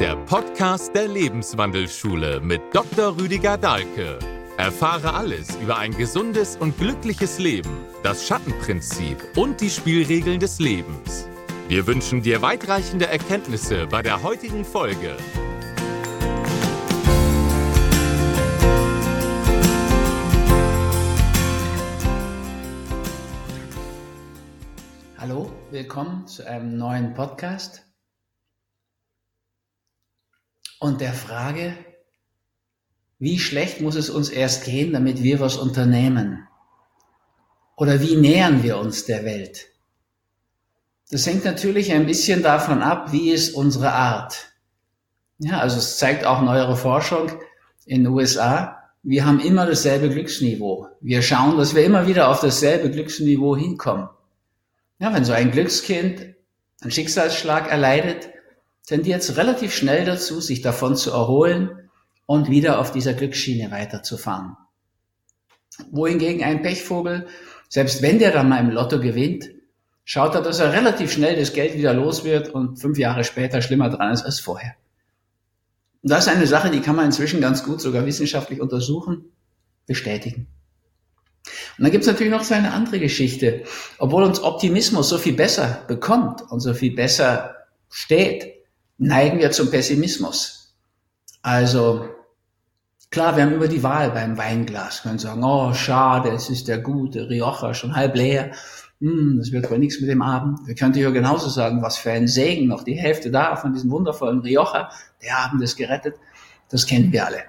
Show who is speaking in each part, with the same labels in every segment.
Speaker 1: der Podcast der Lebenswandelschule mit Dr. Rüdiger Dahlke. Erfahre alles über ein gesundes und glückliches Leben, das Schattenprinzip und die Spielregeln des Lebens. Wir wünschen dir weitreichende Erkenntnisse bei der heutigen Folge.
Speaker 2: Hallo, willkommen zu einem neuen Podcast und der Frage, wie schlecht muss es uns erst gehen, damit wir was unternehmen? Oder wie nähern wir uns der Welt? Das hängt natürlich ein bisschen davon ab, wie ist unsere Art. Ja, also es zeigt auch neuere Forschung in den USA. Wir haben immer dasselbe Glücksniveau. Wir schauen, dass wir immer wieder auf dasselbe Glücksniveau hinkommen. Ja, wenn so ein Glückskind einen Schicksalsschlag erleidet, tendiert relativ schnell dazu, sich davon zu erholen und wieder auf dieser Glücksschiene weiterzufahren. Wohingegen ein Pechvogel, selbst wenn der dann mal im Lotto gewinnt, schaut er, dass er relativ schnell das Geld wieder los wird und fünf Jahre später schlimmer dran ist als vorher. Und das ist eine Sache, die kann man inzwischen ganz gut sogar wissenschaftlich untersuchen, bestätigen. Und dann gibt es natürlich noch so eine andere Geschichte. Obwohl uns Optimismus so viel besser bekommt und so viel besser steht, neigen wir zum Pessimismus. Also klar, wir haben über die Wahl beim Weinglas, können sagen, oh schade, es ist der gute Rioja schon halb leer hm, das wird wohl nichts mit dem Abend. Wir könnten ja genauso sagen, was für ein Segen, noch die Hälfte da von diesem wundervollen Rioja, der Abend ist gerettet. Das kennen wir alle.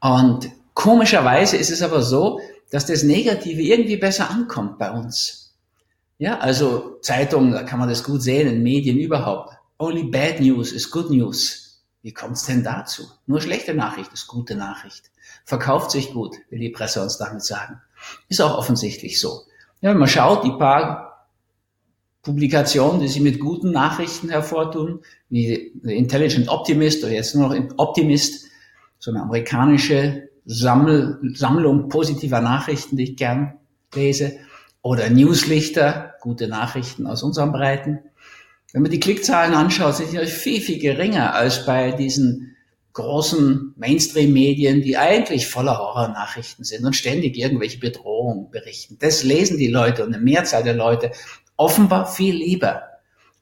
Speaker 2: Und komischerweise ist es aber so, dass das Negative irgendwie besser ankommt bei uns. Ja, also Zeitungen, da kann man das gut sehen, in Medien überhaupt. Only bad news is good news. Wie kommt's denn dazu? Nur schlechte Nachricht ist gute Nachricht. Verkauft sich gut, will die Presse uns damit sagen. Ist auch offensichtlich so. Ja, man schaut, die paar Publikationen, die sich mit guten Nachrichten hervortun, wie Intelligent Optimist oder jetzt nur noch Optimist, so eine amerikanische Sammel, Sammlung positiver Nachrichten, die ich gern lese, oder Newslichter, gute Nachrichten aus unseren Breiten. Wenn man die Klickzahlen anschaut, sind die viel, viel geringer als bei diesen großen Mainstream-Medien, die eigentlich voller Horror-Nachrichten sind und ständig irgendwelche Bedrohungen berichten. Das lesen die Leute und eine Mehrzahl der Leute offenbar viel lieber,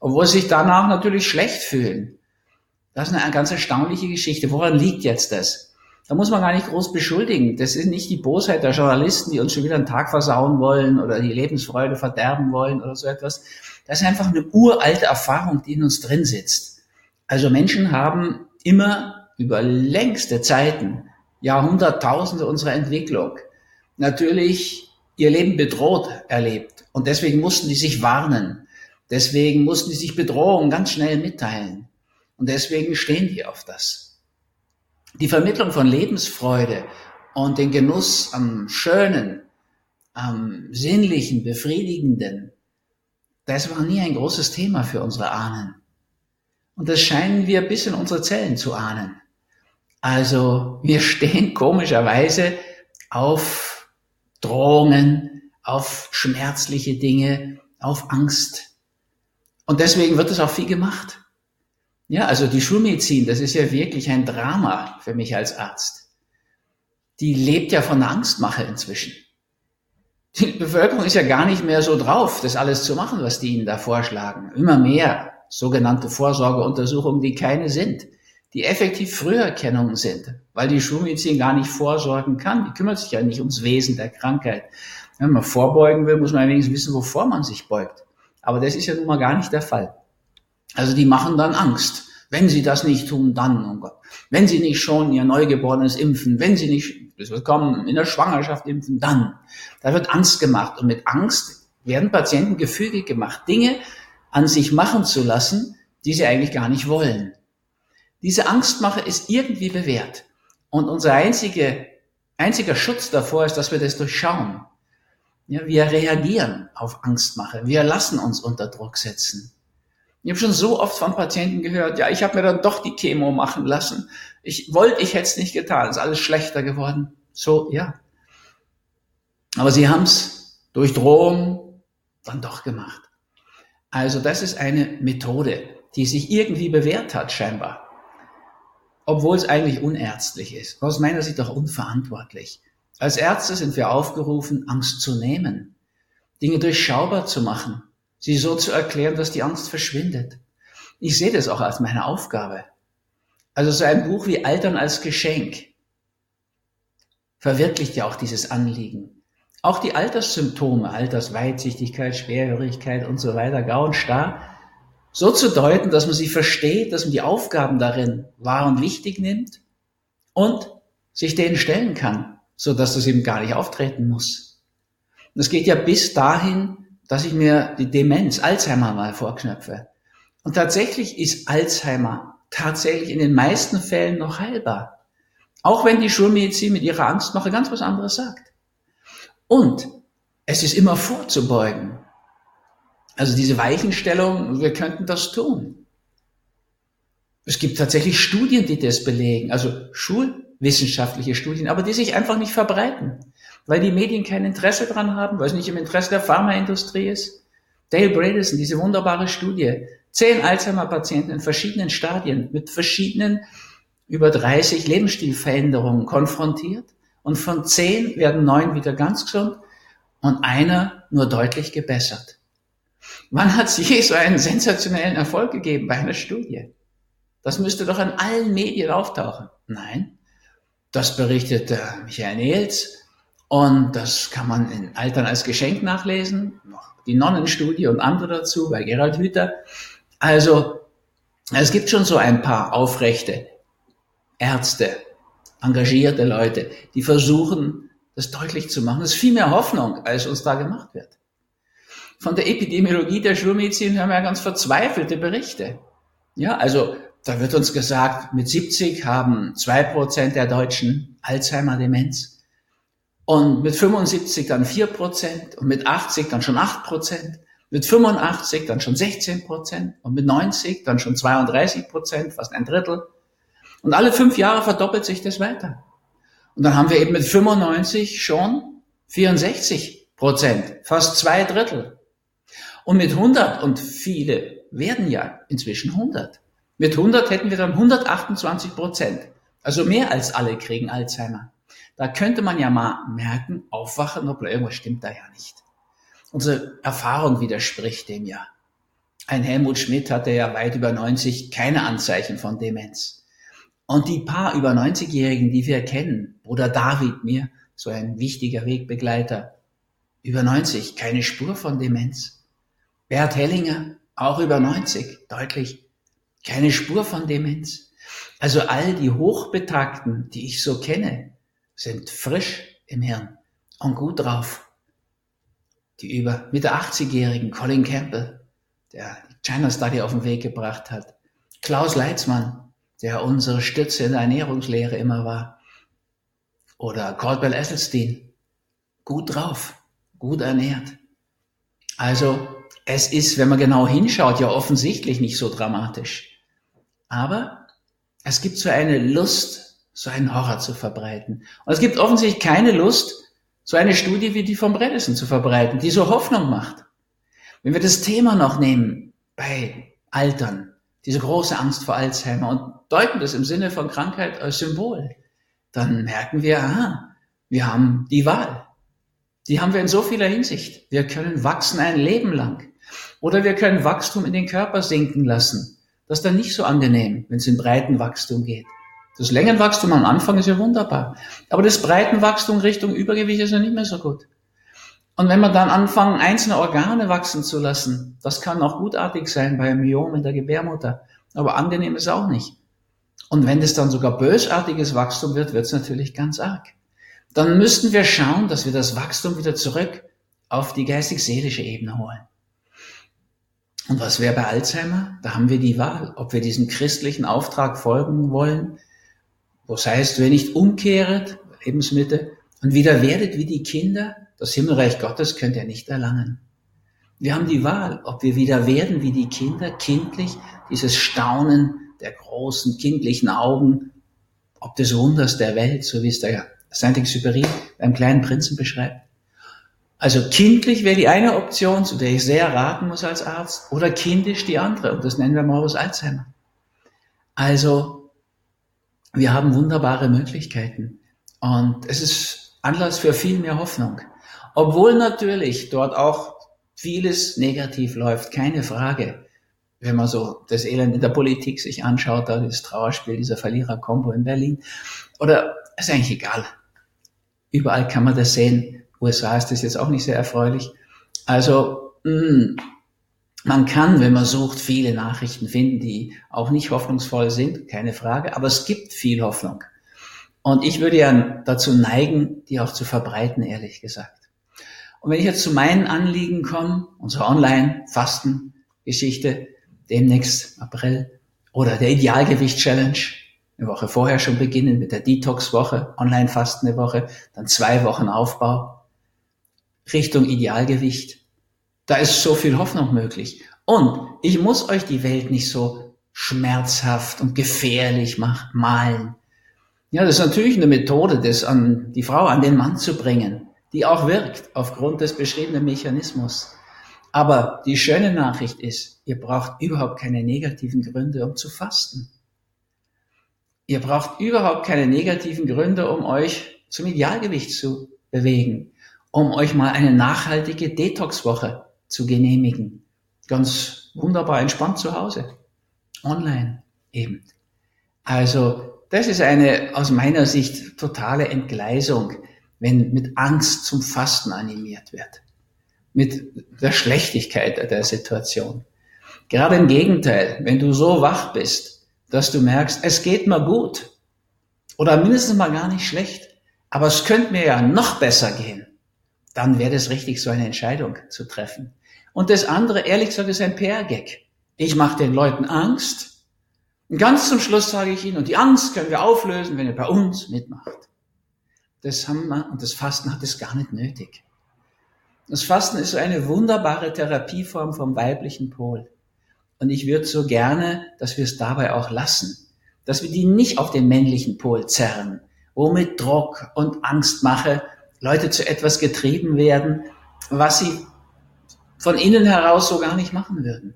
Speaker 2: obwohl sie sich danach natürlich schlecht fühlen. Das ist eine ganz erstaunliche Geschichte. Woran liegt jetzt das? Da muss man gar nicht groß beschuldigen. Das ist nicht die Bosheit der Journalisten, die uns schon wieder einen Tag versauen wollen oder die Lebensfreude verderben wollen oder so etwas. Das ist einfach eine uralte Erfahrung, die in uns drin sitzt. Also Menschen haben immer über längste Zeiten, Jahrhunderttausende unserer Entwicklung, natürlich ihr Leben bedroht erlebt. Und deswegen mussten die sich warnen. Deswegen mussten die sich Bedrohungen ganz schnell mitteilen. Und deswegen stehen die auf das. Die Vermittlung von Lebensfreude und den Genuss am Schönen, am Sinnlichen, Befriedigenden, das war nie ein großes Thema für unsere Ahnen. Und das scheinen wir bis in unsere Zellen zu ahnen. Also wir stehen komischerweise auf Drohungen, auf schmerzliche Dinge, auf Angst. Und deswegen wird es auch viel gemacht. Ja, also die Schulmedizin, das ist ja wirklich ein Drama für mich als Arzt. Die lebt ja von Angstmache inzwischen. Die Bevölkerung ist ja gar nicht mehr so drauf, das alles zu machen, was die ihnen da vorschlagen. Immer mehr sogenannte Vorsorgeuntersuchungen, die keine sind die effektiv Früherkennungen sind, weil die Schulmedizin gar nicht vorsorgen kann. Die kümmert sich ja nicht ums Wesen der Krankheit. Wenn man vorbeugen will, muss man wenigstens wissen, wovor man sich beugt. Aber das ist ja nun mal gar nicht der Fall. Also die machen dann Angst. Wenn sie das nicht tun, dann, oh Gott. Wenn sie nicht schon ihr Neugeborenes impfen, wenn sie nicht, das wird kommen, in der Schwangerschaft impfen, dann. Da wird Angst gemacht. Und mit Angst werden Patienten gefügig gemacht, Dinge an sich machen zu lassen, die sie eigentlich gar nicht wollen. Diese Angstmache ist irgendwie bewährt. Und unser einzige, einziger Schutz davor ist, dass wir das durchschauen. Ja, wir reagieren auf Angstmache. Wir lassen uns unter Druck setzen. Ich habe schon so oft von Patienten gehört, ja, ich habe mir dann doch die Chemo machen lassen. Ich wollte, ich hätte es nicht getan. Ist alles schlechter geworden. So, ja. Aber sie haben es durch Drohung dann doch gemacht. Also das ist eine Methode, die sich irgendwie bewährt hat, scheinbar. obwohl es eigentlich unärztlich ist. Aus meiner Sicht auch unverantwortlich. Als Ärzte sind wir aufgerufen, Angst zu nehmen, Dinge durchschaubar zu machen, sie so zu erklären, dass die Angst verschwindet. Ich sehe das auch als meine Aufgabe. Also so ein Buch wie Altern als Geschenk verwirklicht ja auch dieses Anliegen. Auch die Alterssymptome, Altersweitsichtigkeit, Schwerhörigkeit und so weiter, Grau und Starr, so zu deuten, dass man sie versteht, dass man die Aufgaben darin wahr und wichtig nimmt und sich denen stellen kann, so dass das eben gar nicht auftreten muss. Und es geht ja bis dahin, dass ich mir die Demenz, Alzheimer mal vorknöpfe. Und tatsächlich ist Alzheimer tatsächlich in den meisten Fällen noch heilbar. Auch wenn die Schulmedizin mit ihrer Angst noch ganz was anderes sagt. Und es ist immer vorzubeugen. Also diese Weichenstellung, wir könnten das tun. Es gibt tatsächlich Studien, die das belegen, also schulwissenschaftliche Studien, aber die sich einfach nicht verbreiten, weil die Medien kein Interesse dran haben, weil es nicht im Interesse der Pharmaindustrie ist. Dale Bredesen, diese wunderbare Studie, zehn Alzheimer-Patienten in verschiedenen Stadien mit verschiedenen über 30 Lebensstilveränderungen konfrontiert und von zehn werden neun wieder ganz gesund und einer nur deutlich gebessert. Wann hat es je so einen sensationellen Erfolg gegeben bei einer Studie? Das müsste doch in allen Medien auftauchen. Nein, das berichtet Michael Nehls und das kann man in Altern als Geschenk nachlesen. Die Nonnenstudie und andere dazu bei Gerald Hüther. Also es gibt schon so ein paar aufrechte Ärzte, engagierte Leute, die versuchen, das deutlich zu machen. Es ist viel mehr Hoffnung, als uns da gemacht wird von der Epidemiologie der Schulmedizin haben wir ja ganz verzweifelte Berichte. Ja, also da wird uns gesagt, mit 70 haben zwei Prozent der Deutschen Alzheimer-Demenz und mit 75 dann vier Prozent und mit 80 dann schon acht Prozent, mit 85 dann schon 16 Prozent und mit 90 dann schon 32 Prozent, fast ein Drittel. Und alle fünf Jahre verdoppelt sich das weiter. Und dann haben wir eben mit 95 schon 64 Prozent, fast zwei Drittel. Und mit 100, und viele werden ja inzwischen 100, mit 100 hätten wir dann 128 Prozent. Also mehr als alle kriegen Alzheimer. Da könnte man ja mal merken, aufwachen, obwohl irgendwas stimmt da ja nicht. Unsere Erfahrung widerspricht dem ja. Ein Helmut Schmidt hatte ja weit über 90 keine Anzeichen von Demenz. Und die paar über 90-Jährigen, die wir kennen, Bruder David mir, so ein wichtiger Wegbegleiter, über 90, keine Spur von Demenz. Bert Hellinger, auch über 90, deutlich. Keine Spur von Demenz. Also all die Hochbetagten, die ich so kenne, sind frisch im Hirn und gut drauf. Die über Mitte 80-jährigen Colin Campbell, der die China Study auf den Weg gebracht hat. Klaus Leitzmann, der unsere Stütze in der Ernährungslehre immer war. Oder Caldwell Esselstein. Gut drauf, gut ernährt. Also es ist, wenn man genau hinschaut, ja offensichtlich nicht so dramatisch. Aber es gibt so eine Lust, so einen Horror zu verbreiten. Und es gibt offensichtlich keine Lust, so eine Studie wie die von Bredesen zu verbreiten, die so Hoffnung macht. Wenn wir das Thema noch nehmen bei Altern, diese große Angst vor Alzheimer und deuten das im Sinne von Krankheit als Symbol, dann merken wir, aha, wir haben die Wahl. Die haben wir in so vieler Hinsicht. Wir können wachsen ein Leben lang. Oder wir können Wachstum in den Körper sinken lassen. Das ist dann nicht so angenehm, wenn es in breiten Wachstum geht. Das Längenwachstum am Anfang ist ja wunderbar. Aber das Breitenwachstum Richtung Übergewicht ist ja nicht mehr so gut. Und wenn wir dann anfangen, einzelne Organe wachsen zu lassen, das kann auch gutartig sein bei Myom in der Gebärmutter. Aber angenehm ist auch nicht. Und wenn das dann sogar bösartiges Wachstum wird, wird es natürlich ganz arg. Dann müssten wir schauen, dass wir das Wachstum wieder zurück auf die geistig-seelische Ebene holen. Und was wäre bei Alzheimer? Da haben wir die Wahl, ob wir diesem christlichen Auftrag folgen wollen, wo es heißt, wer nicht umkehret, Lebensmittel, und wieder werdet wie die Kinder, das Himmelreich Gottes könnt ihr nicht erlangen. Wir haben die Wahl, ob wir wieder werden wie die Kinder, kindlich, dieses Staunen der großen kindlichen Augen, ob des Wunders der Welt, so wie es der Saint-Exupéry beim kleinen Prinzen beschreibt, also kindlich wäre die eine Option, zu der ich sehr raten muss als Arzt, oder kindisch die andere. Und das nennen wir Morbus Alzheimer. Also wir haben wunderbare Möglichkeiten. Und es ist Anlass für viel mehr Hoffnung. Obwohl natürlich dort auch vieles negativ läuft, keine Frage. Wenn man so das Elend in der Politik sich anschaut, da das Trauerspiel dieser Verlierer-Kombo in Berlin. Oder ist eigentlich egal. Überall kann man das sehen. USA ist das jetzt auch nicht sehr erfreulich. Also, mh, mm, man kann, wenn man sucht, viele Nachrichten finden, die auch nicht hoffnungsvoll sind, keine Frage, aber es gibt viel Hoffnung. Und ich würde ja dazu neigen, die auch zu verbreiten, ehrlich gesagt. Und wenn ich jetzt zu meinen Anliegen komme, unsere Online-Fasten-Geschichte, demnächst April, oder der Idealgewicht-Challenge, eine Woche vorher schon beginnen mit der Detox-Woche, Online-Fasten eine Woche, dann zwei Wochen Aufbau, Richtung Idealgewicht, da ist so viel Hoffnung möglich. Und ich muss euch die Welt nicht so schmerzhaft und gefährlich malen. Ja, das ist natürlich eine Methode, das an die Frau, an den Mann zu bringen, die auch wirkt aufgrund des beschriebenen Mechanismus. Aber die schöne Nachricht ist, ihr braucht überhaupt keine negativen Gründe, um zu fasten. Ihr braucht überhaupt keine negativen Gründe, um euch zum Idealgewicht zu bewegen, um euch mal eine nachhaltige Detox-Woche zu genehmigen. Ganz wunderbar entspannt zu Hause. Online eben. Also das ist eine aus meiner Sicht totale Entgleisung, wenn mit Angst zum Fasten animiert wird. Mit der Schlechtigkeit der Situation. Gerade im Gegenteil, wenn du so wach bist, dass du merkst, es geht mir gut oder mindestens mal gar nicht schlecht, aber es könnte mir ja noch besser gehen, dann wäre es richtig, so eine Entscheidung zu treffen. Und das andere, ehrlich gesagt, ist ein PR-Gag. Ich mache den Leuten Angst. Und ganz zum Schluss sage ich ihnen, und die Angst können wir auflösen, wenn ihr bei uns mitmacht. Das haben wir, und das Fasten hat es gar nicht nötig. Das Fasten ist so eine wunderbare Therapieform vom weiblichen Pol. Und ich würde so gerne, dass wir es dabei auch lassen. Dass wir die nicht auf den männlichen Pol zerren, wo mit Druck und Angstmache Leute zu etwas getrieben werden, was sie von innen heraus so gar nicht machen würden.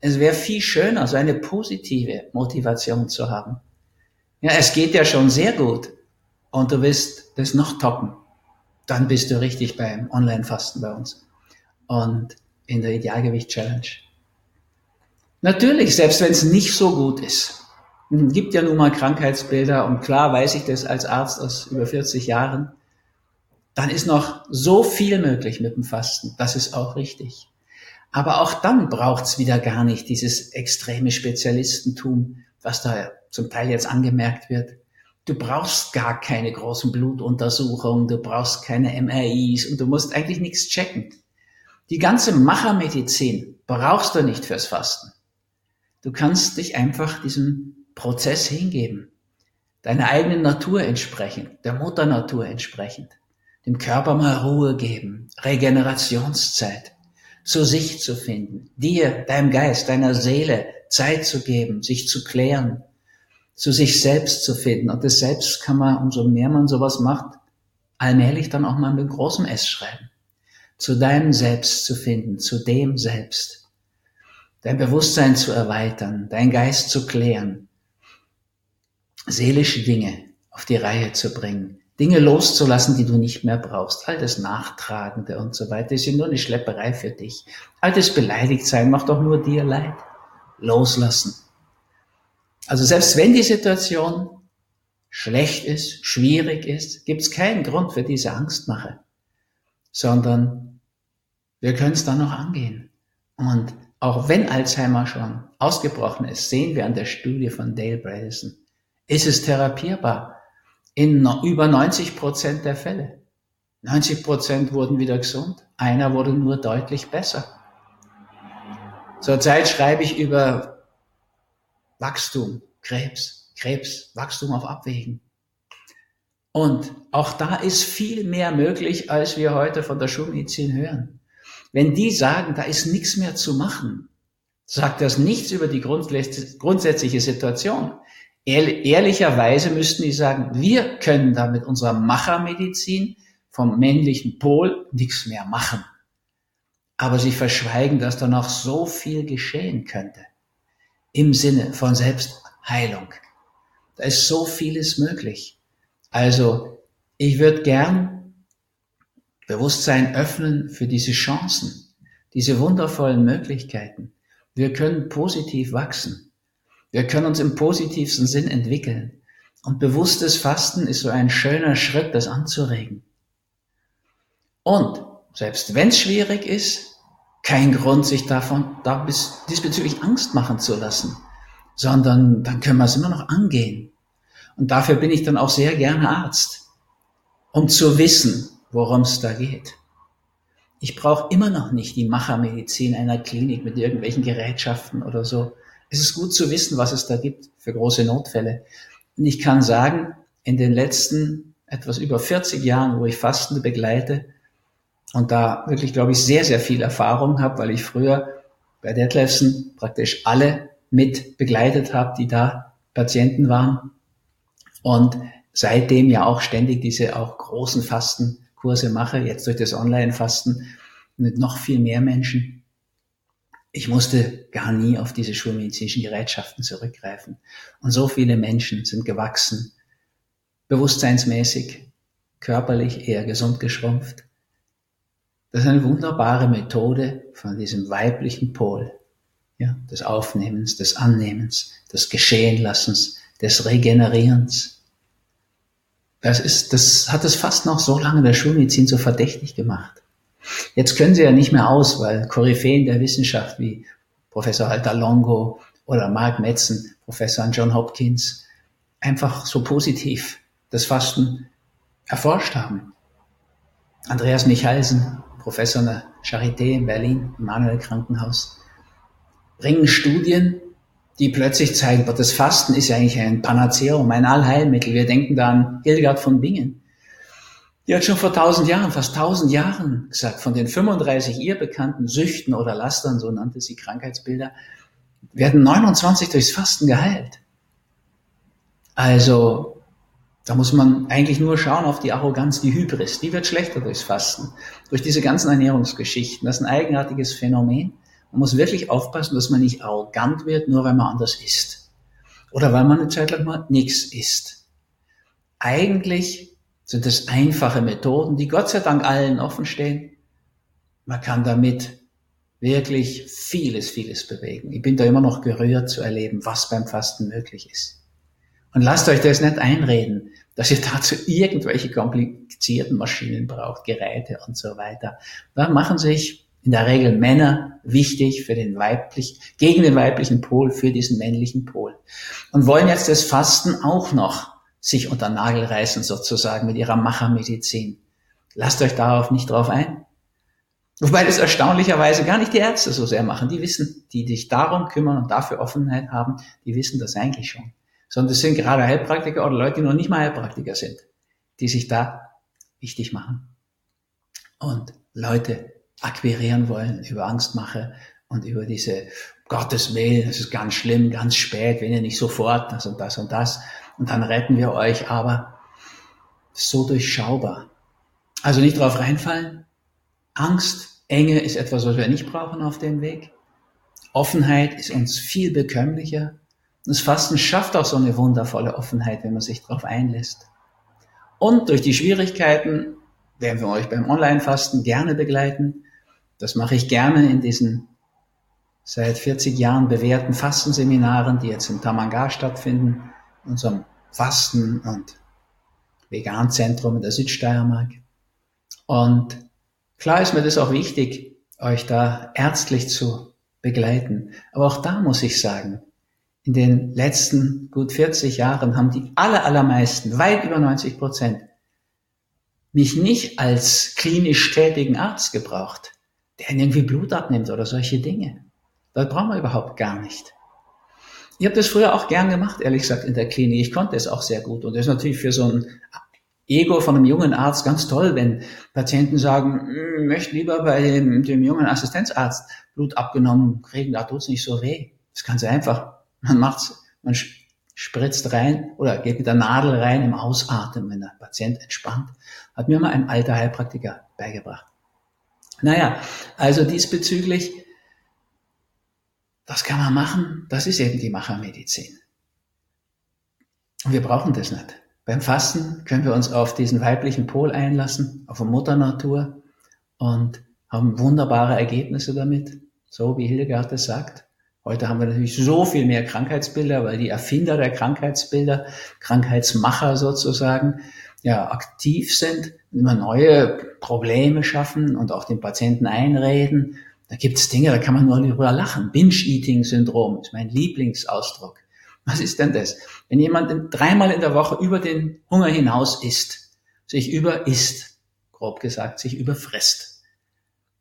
Speaker 2: Es wäre viel schöner, so eine positive Motivation zu haben. Ja, es geht ja schon sehr gut und du willst das noch toppen. Dann bist du richtig beim Online-Fasten bei uns und in der Idealgewicht-Challenge. Natürlich, selbst wenn es nicht so gut ist. Gibt ja nun mal Krankheitsbilder und klar weiß ich das als Arzt aus über 40 Jahren dann ist noch so viel möglich mit dem Fasten. Das ist auch richtig. Aber auch dann braucht's wieder gar nicht dieses extreme Spezialistentum, was da zum Teil jetzt angemerkt wird. Du brauchst gar keine großen Blutuntersuchungen, du brauchst keine MRIs und du musst eigentlich nichts checken. Die ganze Machermedizin brauchst du nicht fürs Fasten. Du kannst dich einfach diesem Prozess hingeben, deiner eigenen Natur entsprechend, der Mutter Natur entsprechend dem Körper mal Ruhe geben, Regenerationszeit, zu sich zu finden, dir, deinem Geist, deiner Seele Zeit zu geben, sich zu klären, zu sich selbst zu finden. Und das Selbst kann man, umso mehr man sowas macht, allmählich dann auch mal mit großem S schreiben. Zu deinem Selbst zu finden, zu dem Selbst. Dein Bewusstsein zu erweitern, dein Geist zu klären, seelische Dinge auf die Reihe zu bringen, Dinge loszulassen, die du nicht mehr brauchst. All das Nachtragende und so weiter ist ja nur eine Schlepperei für dich. All das Beleidigtsein macht doch nur dir leid. Loslassen. Also selbst wenn die Situation schlecht ist, schwierig ist, gibt es keinen Grund für diese Angstmache, sondern wir können es dann noch angehen. Und auch wenn Alzheimer schon ausgebrochen ist, sehen wir an der Studie von Dale Bredesen, ist es therapierbar in über 90 Prozent der Fälle. 90 Prozent wurden wieder gesund, einer wurde nur deutlich besser. Zurzeit schreibe ich über Wachstum, Krebs, Krebs, Wachstum auf Abwägen. Und auch da ist viel mehr möglich, als wir heute von der Schulmedizin hören. Wenn die sagen, da ist nichts mehr zu machen, sagt das nichts über die grundsätzliche Situation. Ehrlicherweise müssten die sagen, wir können da mit unserer Machermedizin vom männlichen Pol nichts mehr machen. Aber sie verschweigen, dass da noch so viel geschehen könnte im Sinne von Selbstheilung. Da ist so vieles möglich. Also, ich würde gern Bewusstsein öffnen für diese Chancen, diese wundervollen Möglichkeiten. Wir können positiv wachsen. Wir können uns im positivsten Sinn entwickeln. Und bewusstes Fasten ist so ein schöner Schritt, das anzuregen. Und selbst wenn es schwierig ist, kein Grund, sich davon da bis, diesbezüglich Angst machen zu lassen, sondern dann können wir es immer noch angehen. Und dafür bin ich dann auch sehr gerne Arzt, um zu wissen, worum es da geht. Ich brauche immer noch nicht die Machermedizin einer Klinik mit irgendwelchen Gerätschaften oder so. Es ist gut zu wissen, was es da gibt für große Notfälle. Und ich kann sagen, in den letzten etwas über 40 Jahren, wo ich Fastende begleite und da wirklich, glaube ich, sehr, sehr viel Erfahrung habe, weil ich früher bei Detlefsen praktisch alle mit begleitet habe, die da Patienten waren. Und seitdem ja auch ständig diese auch großen Fastenkurse mache, jetzt durch das Online-Fasten mit noch viel mehr Menschen. Ich musste gar nie auf diese schulmedizinischen Gerätschaften zurückgreifen. Und so viele Menschen sind gewachsen, bewusstseinsmäßig, körperlich eher gesund geschrumpft. Das ist eine wunderbare Methode von diesem weiblichen Pol, ja, des Aufnehmens, des Annehmens, des Geschehenlassens, des Regenerierens. Das ist, das hat es fast noch so lange der Schulmedizin so verdächtig gemacht. Jetzt können sie ja nicht mehr aus, weil Koryphäen der Wissenschaft wie Professor Alta Longo oder Mark Metzen, Professor John Hopkins, einfach so positiv das Fasten erforscht haben. Andreas Michalsen, Professor an der Charité in Berlin, im Manuel Krankenhaus, bringen Studien, die plötzlich zeigen, das Fasten ist ja eigentlich ein Panaceum, ein Allheilmittel. Wir denken da an Hildegard von Bingen. Die hat schon vor tausend Jahren, fast tausend Jahren gesagt, von den 35 ihr bekannten Süchten oder Lastern, so nannte sie Krankheitsbilder, werden 29 durchs Fasten geheilt. Also, da muss man eigentlich nur schauen auf die Arroganz, die Hybris. Die wird schlechter durchs Fasten. Durch diese ganzen Ernährungsgeschichten. Das ist ein eigenartiges Phänomen. Man muss wirklich aufpassen, dass man nicht arrogant wird, nur weil man anders isst. Oder weil man eine Zeit lang mal nichts isst. Eigentlich sind es einfache Methoden, die Gott sei Dank allen offen stehen. Man kann damit wirklich vieles, vieles bewegen. Ich bin da immer noch gerührt zu erleben, was beim Fasten möglich ist. Und lasst euch das nicht einreden, dass ihr dazu irgendwelche komplizierten Maschinen braucht, Geräte und so weiter. Da machen sich in der Regel Männer wichtig für den weiblich, gegen den weiblichen Pol, für diesen männlichen Pol. Und wollen jetzt das Fasten auch noch sich unter Nagel reißen sozusagen mit ihrer Machermedizin. Lasst euch darauf nicht drauf ein. Wobei das erstaunlicherweise gar nicht die Ärzte so sehr machen. Die wissen, die sich darum kümmern und dafür Offenheit haben, die wissen das eigentlich schon. Sondern es sind gerade Heilpraktiker oder Leute, die noch nicht mal Heilpraktiker sind, die sich da wichtig machen. Und Leute, akquirieren wollen, über Angstmache und über diese Gottes Willen, es ist ganz schlimm, ganz spät, wenn ihr nicht sofort das und das und das. Und dann retten wir euch, aber so durchschaubar. Also nicht drauf reinfallen. Angst, Enge ist etwas, was wir nicht brauchen auf dem Weg. Offenheit ist uns viel bekömmlicher. Das Fasten schafft auch so eine wundervolle Offenheit, wenn man sich darauf einlässt. Und durch die Schwierigkeiten werden wir euch beim Online-Fasten gerne begleiten. Das mache ich gerne in diesen seit 40 Jahren bewährten Fastenseminaren, die jetzt in Tamangar stattfinden, unserem Fasten- und Veganzentrum in der Südsteiermark. Und klar ist mir das auch wichtig, euch da ärztlich zu begleiten. Aber auch da muss ich sagen, in den letzten gut 40 Jahren haben die aller, allermeisten, weit über 90 Prozent, mich nicht als klinisch tätigen Arzt gebraucht, der irgendwie Blut abnimmt oder solche Dinge. Das brauchen wir überhaupt gar nicht. Ich habe das früher auch gern gemacht, ehrlich gesagt, in der Klinik. Ich konnte es auch sehr gut. Und das ist natürlich für so ein Ego von einem jungen Arzt ganz toll, wenn Patienten sagen, hm, ich möchte lieber bei dem, dem jungen Assistenzarzt Blut abgenommen kriegen, da tut's nicht so weh. Das ist ganz einfach. Man macht's, man spritzt rein oder geht mit der Nadel rein im Ausatmen, wenn der Patient entspannt. Hat mir mal ein alter Heilpraktiker beigebracht. Naja, also diesbezüglich, was kann man machen? Das ist eben die Machermedizin. Wir brauchen das nicht. Beim Fasten können wir uns auf diesen weiblichen Pol einlassen, auf Mutter Natur und haben wunderbare Ergebnisse damit, so wie Hildegard es sagt. Heute haben wir natürlich so viel mehr Krankheitsbilder, weil die Erfinder der Krankheitsbilder, Krankheitsmacher sozusagen, ja, aktiv sind, immer neue Probleme schaffen und auch den Patienten einreden. Da gibt es Dinge, da kann man nur darüber lachen. Binge-Eating-Syndrom ist mein Lieblingsausdruck. Was ist denn das? Wenn jemand dreimal in der Woche über den Hunger hinaus isst, sich über isst, grob gesagt, sich überfrisst,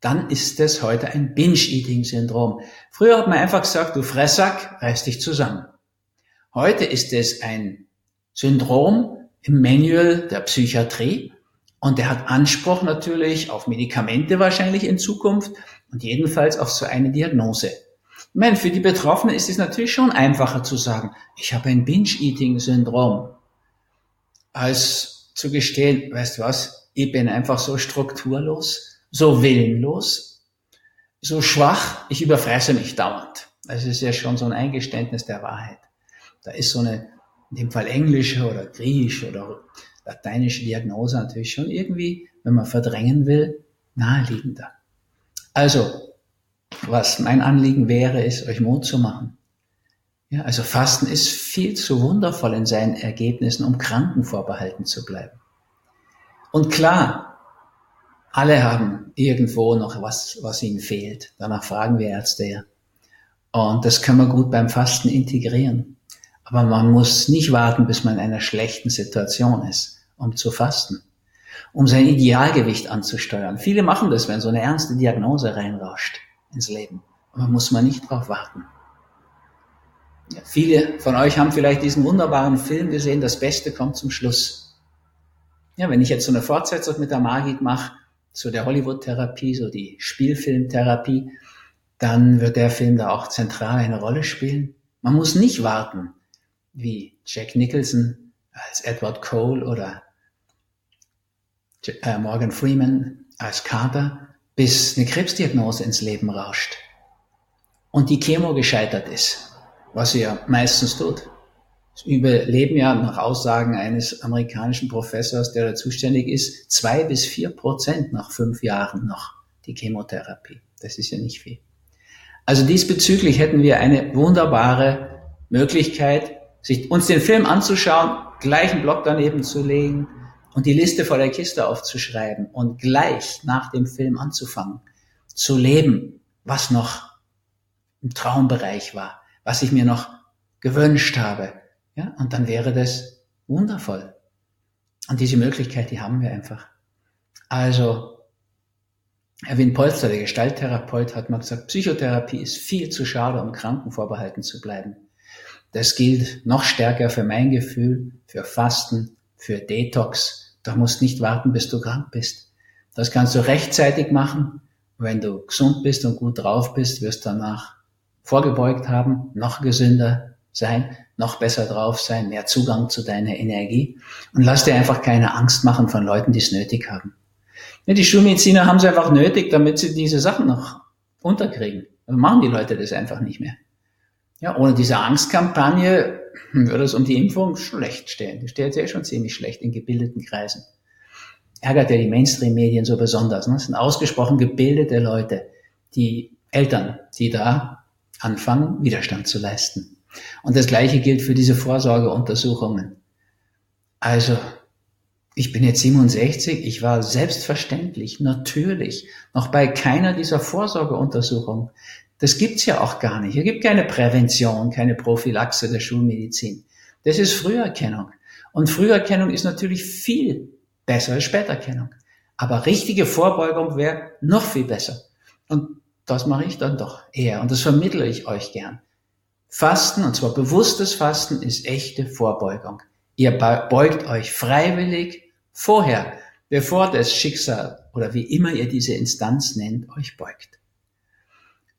Speaker 2: dann ist es heute ein Binge-Eating-Syndrom. Früher hat man einfach gesagt, du Fressack, reiß dich zusammen. Heute ist es ein Syndrom im Manual der Psychiatrie und der hat Anspruch natürlich auf Medikamente wahrscheinlich in Zukunft und jedenfalls auf so eine Diagnose. Ich meine, für die Betroffenen ist es natürlich schon einfacher zu sagen, ich habe ein Binge-Eating-Syndrom, als zu gestehen, weißt du was, ich bin einfach so strukturlos, so willenlos, so schwach, ich überfresse mich dauernd. Das ist ja schon so ein Eingeständnis der Wahrheit. Da ist so eine, in dem Fall englische oder griechische oder lateinische Diagnose natürlich schon irgendwie, wenn man verdrängen will, naheliegender. Also, was mein Anliegen wäre, ist, euch Mut zu machen. Ja, also Fasten ist viel zu wundervoll in seinen Ergebnissen, um Kranken vorbehalten zu bleiben. Und klar, alle haben irgendwo noch was, was ihnen fehlt. Danach fragen wir Ärzte ja. Und das können wir gut beim Fasten integrieren. Aber man muss nicht warten, bis man in einer schlechten Situation ist, um zu fasten, um sein Idealgewicht anzusteuern. Viele machen das, wenn so eine ernste Diagnose reinrauscht ins Leben. Aber muss man nicht drauf warten. Ja, viele von euch haben vielleicht diesen wunderbaren Film gesehen, das Beste kommt zum Schluss. Ja, wenn ich jetzt so eine Fortsetzung mit der Magit mache, so der Hollywood-Therapie, so die Spielfilmtherapie, dann wird der Film da auch zentral eine Rolle spielen. Man muss nicht warten, wie Jack Nicholson als Edward Cole oder Morgan Freeman als Carter, bis eine Krebsdiagnose ins Leben rauscht und die Chemo gescheitert ist, was sie ja meistens tut überleben ja nach Aussagen eines amerikanischen Professors, der da zuständig ist, zwei bis vier Prozent nach fünf Jahren noch die Chemotherapie. Das ist ja nicht viel. Also diesbezüglich hätten wir eine wunderbare Möglichkeit, sich uns den Film anzuschauen, gleich einen Block daneben zu legen und die Liste vor der Kiste aufzuschreiben und gleich nach dem Film anzufangen, zu leben, was noch im Traumbereich war, was ich mir noch gewünscht habe, ja, und dann wäre das wundervoll. Und diese Möglichkeit, die haben wir einfach. Also, Erwin Polster, der Gestalttherapeut, hat mal gesagt, Psychotherapie ist viel zu schade, um Kranken vorbehalten zu bleiben. Das gilt noch stärker für mein Gefühl, für Fasten, für Detox. Da musst nicht warten, bis du krank bist. Das kannst du rechtzeitig machen. Wenn du gesund bist und gut drauf bist, wirst du danach vorgebeugt haben, noch gesünder sein, noch besser drauf sein, mehr Zugang zu deiner Energie und lass dir einfach keine Angst machen von Leuten, die es nötig haben. Die Schulmediziner haben es einfach nötig, damit sie diese Sachen noch unterkriegen. Dann machen die Leute das einfach nicht mehr. Ja, ohne diese Angstkampagne würde es um die Impfung schlecht stehen. Die steht ja schon ziemlich schlecht in gebildeten Kreisen. Ärgert ja die Mainstream-Medien so besonders. Ne? Das sind ausgesprochen gebildete Leute, die Eltern, die da anfangen, Widerstand zu leisten. Und das Gleiche gilt für diese Vorsorgeuntersuchungen. Also, ich bin jetzt 67, ich war selbstverständlich, natürlich noch bei keiner dieser Vorsorgeuntersuchungen. Das gibt's ja auch gar nicht. Es gibt keine Prävention, keine Prophylaxe der Schulmedizin. Das ist Früherkennung. Und Früherkennung ist natürlich viel besser als Späterkennung. Aber richtige Vorbeugung wäre noch viel besser. Und das mache ich dann doch eher. Und das vermittle ich euch gern. Fasten, und zwar bewusstes Fasten, ist echte Vorbeugung. Ihr beugt euch freiwillig vorher, bevor das Schicksal oder wie immer ihr diese Instanz nennt, euch beugt.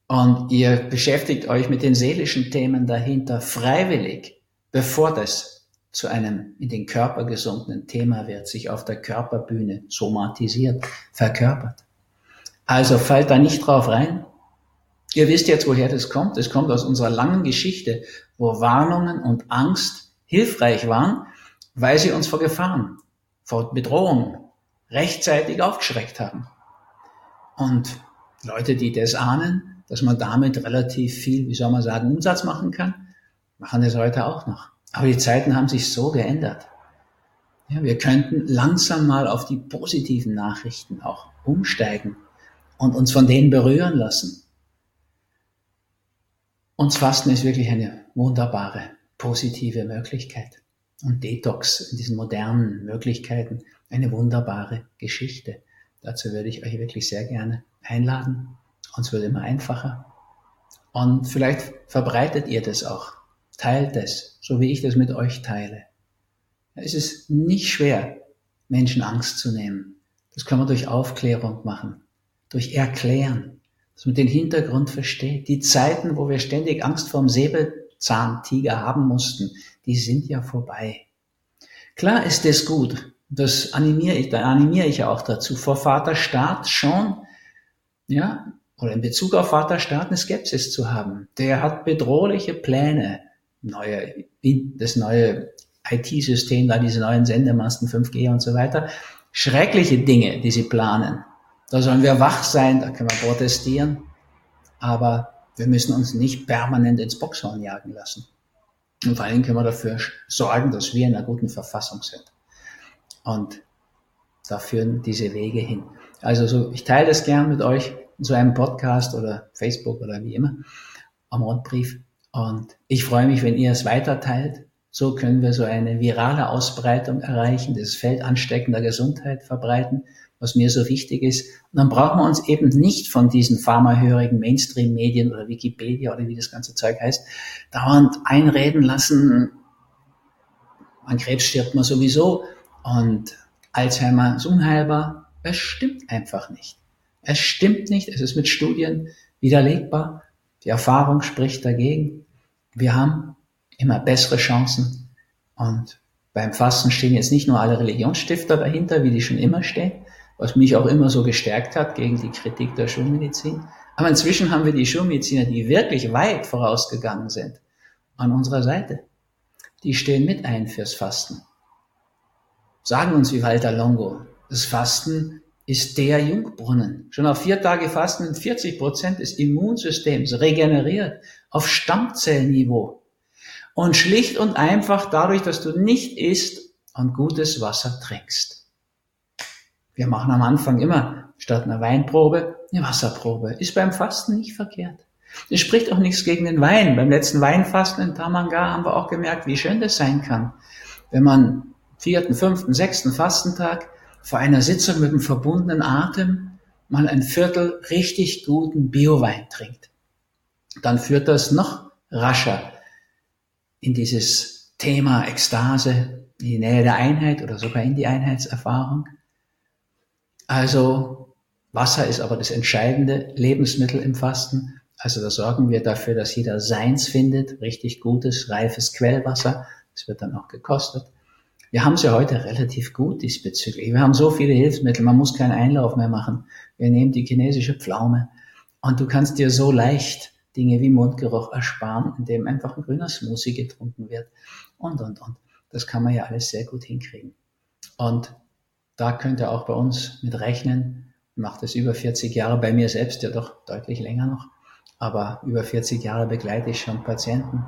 Speaker 2: Und ihr beschäftigt euch mit den seelischen Themen dahinter freiwillig, bevor das zu einem in den Körper gesunkenen Thema wird, sich auf der Körperbühne somatisiert, verkörpert. Also fallt da nicht drauf rein, Ihr wisst jetzt, woher das kommt. Es kommt aus unserer langen Geschichte, wo Warnungen und Angst hilfreich waren, weil sie uns vor Gefahren, vor Bedrohungen rechtzeitig aufgeschreckt haben. Und Leute, die das ahnen, dass man damit relativ viel, wie soll man sagen, Umsatz machen kann, machen das heute auch noch. Aber die Zeiten haben sich so geändert. Ja, wir könnten langsam mal auf die positiven Nachrichten auch umsteigen und uns von denen berühren lassen. Uns Fasten ist wirklich eine wunderbare, positive Möglichkeit. Und Detox in diesen modernen Möglichkeiten eine wunderbare Geschichte. Dazu würde ich euch wirklich sehr gerne einladen. Uns wird immer einfacher. Und vielleicht verbreitet ihr das auch. Teilt es, so wie ich das mit euch teile. Es ist nicht schwer, Menschen Angst zu nehmen. Das kann man durch Aufklärung machen, durch Erklären, dass man den Hintergrund versteht. Die Zeiten, wo wir ständig Angst vor dem Säbelzahntiger haben mussten, die sind ja vorbei. Klar ist es gut, das animiere ich, da animiere ich auch dazu, vor Vaterstaat schon, ja, oder in Bezug auf Vaterstaat eine Skepsis zu haben. Der hat bedrohliche Pläne, neue, das neue IT-System, da diese neuen Sendemasten, 5G und so weiter. Schreckliche Dinge, die sie planen. Da sollen wir wach sein, da können wir protestieren. Aber wir müssen uns nicht permanent ins Boxhorn jagen lassen. Und vor allem können wir dafür sorgen, dass wir in einer guten Verfassung sind. Und da führen diese Wege hin. Also so, ich teile das gern mit euch in so einem Podcast oder Facebook oder wie immer am Rundbrief. Und ich freue mich, wenn ihr es weiter teilt. So können wir so eine virale Ausbreitung erreichen, das Feld ansteckender Gesundheit verbreiten, was mir so wichtig ist. Und dann brauchen wir uns eben nicht von diesen pharmahörigen Mainstream-Medien oder Wikipedia oder wie das ganze Zeug heißt, dauernd einreden lassen, an Krebs stirbt man sowieso und Alzheimer ist unheilbar. Es stimmt einfach nicht. Es stimmt nicht. Es ist mit Studien widerlegbar. Die Erfahrung spricht dagegen. Wir haben immer bessere Chancen. Und beim Fasten stehen jetzt nicht nur alle Religionsstifter dahinter, wie die schon immer stehen, was mich auch immer so gestärkt hat gegen die Kritik der Schulmedizin. Aber inzwischen haben wir die Schulmediziner, die wirklich weit vorausgegangen sind, an unserer Seite. Die stehen mit ein fürs Fasten. Sagen uns wie Walter Longo, das Fasten ist der Jungbrunnen. Schon auf vier Tage Fasten sind 40 Prozent des Immunsystems regeneriert auf Stammzellniveau. Und schlicht und einfach dadurch, dass du nicht isst und gutes Wasser trinkst. Wir machen am Anfang immer statt einer Weinprobe eine Wasserprobe. Ist beim Fasten nicht verkehrt. Es spricht auch nichts gegen den Wein. Beim letzten Weinfasten in Tamanga haben wir auch gemerkt, wie schön das sein kann, wenn man vierten, fünften, sechsten Fastentag vor einer Sitzung mit einem verbundenen Atem mal ein Viertel richtig guten Biowein trinkt. Dann führt das noch rascher in dieses Thema Ekstase, in die Nähe der Einheit oder sogar in die Einheitserfahrung. Also Wasser ist aber das entscheidende Lebensmittel im Fasten. Also da sorgen wir dafür, dass jeder seins findet, richtig gutes, reifes Quellwasser. Das wird dann auch gekostet. Wir haben es ja heute relativ gut diesbezüglich. Wir haben so viele Hilfsmittel, man muss keinen Einlauf mehr machen. Wir nehmen die chinesische Pflaume und du kannst dir so leicht Dinge wie Mundgeruch ersparen, indem einfach ein grüner Smoothie getrunken wird und, und, und. Das kann man ja alles sehr gut hinkriegen. Und da könnt ihr auch bei uns mit rechnen. Ich mache das über 40 Jahre, bei mir selbst ja doch deutlich länger noch. Aber über 40 Jahre begleite ich schon Patienten.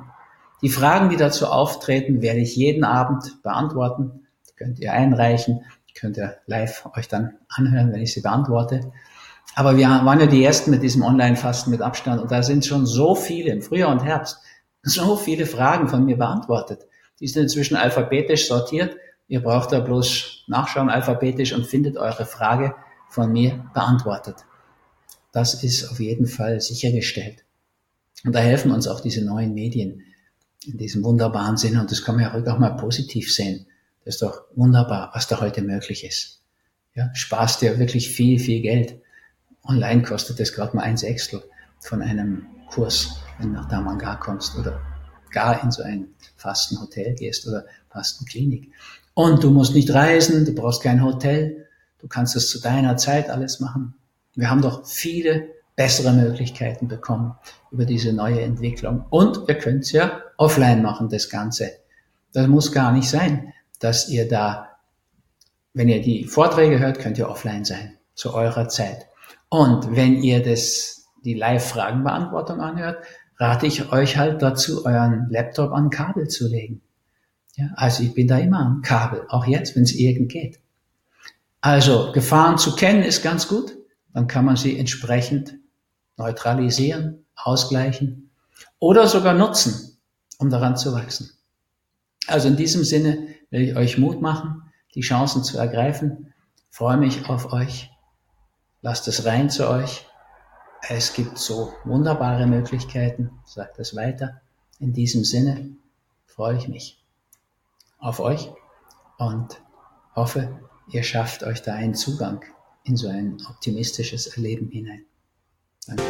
Speaker 2: Die Fragen, die dazu auftreten, werde ich jeden Abend beantworten. Die könnt ihr einreichen, könnt ihr live euch dann anhören, wenn ich sie beantworte. Aber wir waren ja die Ersten mit diesem Online-Fasten mit Abstand und da sind schon so viele im Frühjahr und Herbst so viele Fragen von mir beantwortet. Die sind inzwischen alphabetisch sortiert. Ihr braucht da bloß nachschauen alphabetisch und findet eure Frage von mir beantwortet. Das ist auf jeden Fall sichergestellt. Und da helfen uns auch diese neuen Medien in diesem wunderbaren Sinne. Und das kann man ja heute auch mal positiv sehen. Das ist doch wunderbar, was da heute möglich ist. Ja, sparst dir wirklich viel, viel Geld. Online kostet das gerade mal ein Sechstel von einem Kurs, wenn du nach Damanga kommst oder gar in so ein Fastenhotel gehst oder Fastenklinik. Und du musst nicht reisen, du brauchst kein Hotel, du kannst es zu deiner Zeit alles machen. Wir haben doch viele bessere Möglichkeiten bekommen über diese neue Entwicklung. Und ihr könnt es ja offline machen, das Ganze. Das muss gar nicht sein, dass ihr da, wenn ihr die Vorträge hört, könnt ihr offline sein, zu eurer Zeit. Und wenn ihr das, die Live-Fragenbeantwortung anhört, rate ich euch halt dazu, euren Laptop an Kabel zu legen. Ja, also ich bin da immer am Kabel, auch jetzt, wenn es irgend geht. Also Gefahren zu kennen ist ganz gut, dann kann man sie entsprechend neutralisieren, ausgleichen oder sogar nutzen, um daran zu wachsen. Also in diesem Sinne will ich euch Mut machen, die Chancen zu ergreifen. Freue mich auf euch. Lasst es rein zu euch. Es gibt so wunderbare Möglichkeiten. Sagt es weiter. In diesem Sinne freue ich mich auf euch und hoffe, ihr schafft euch da einen Zugang in so ein optimistisches Erleben hinein. Danke.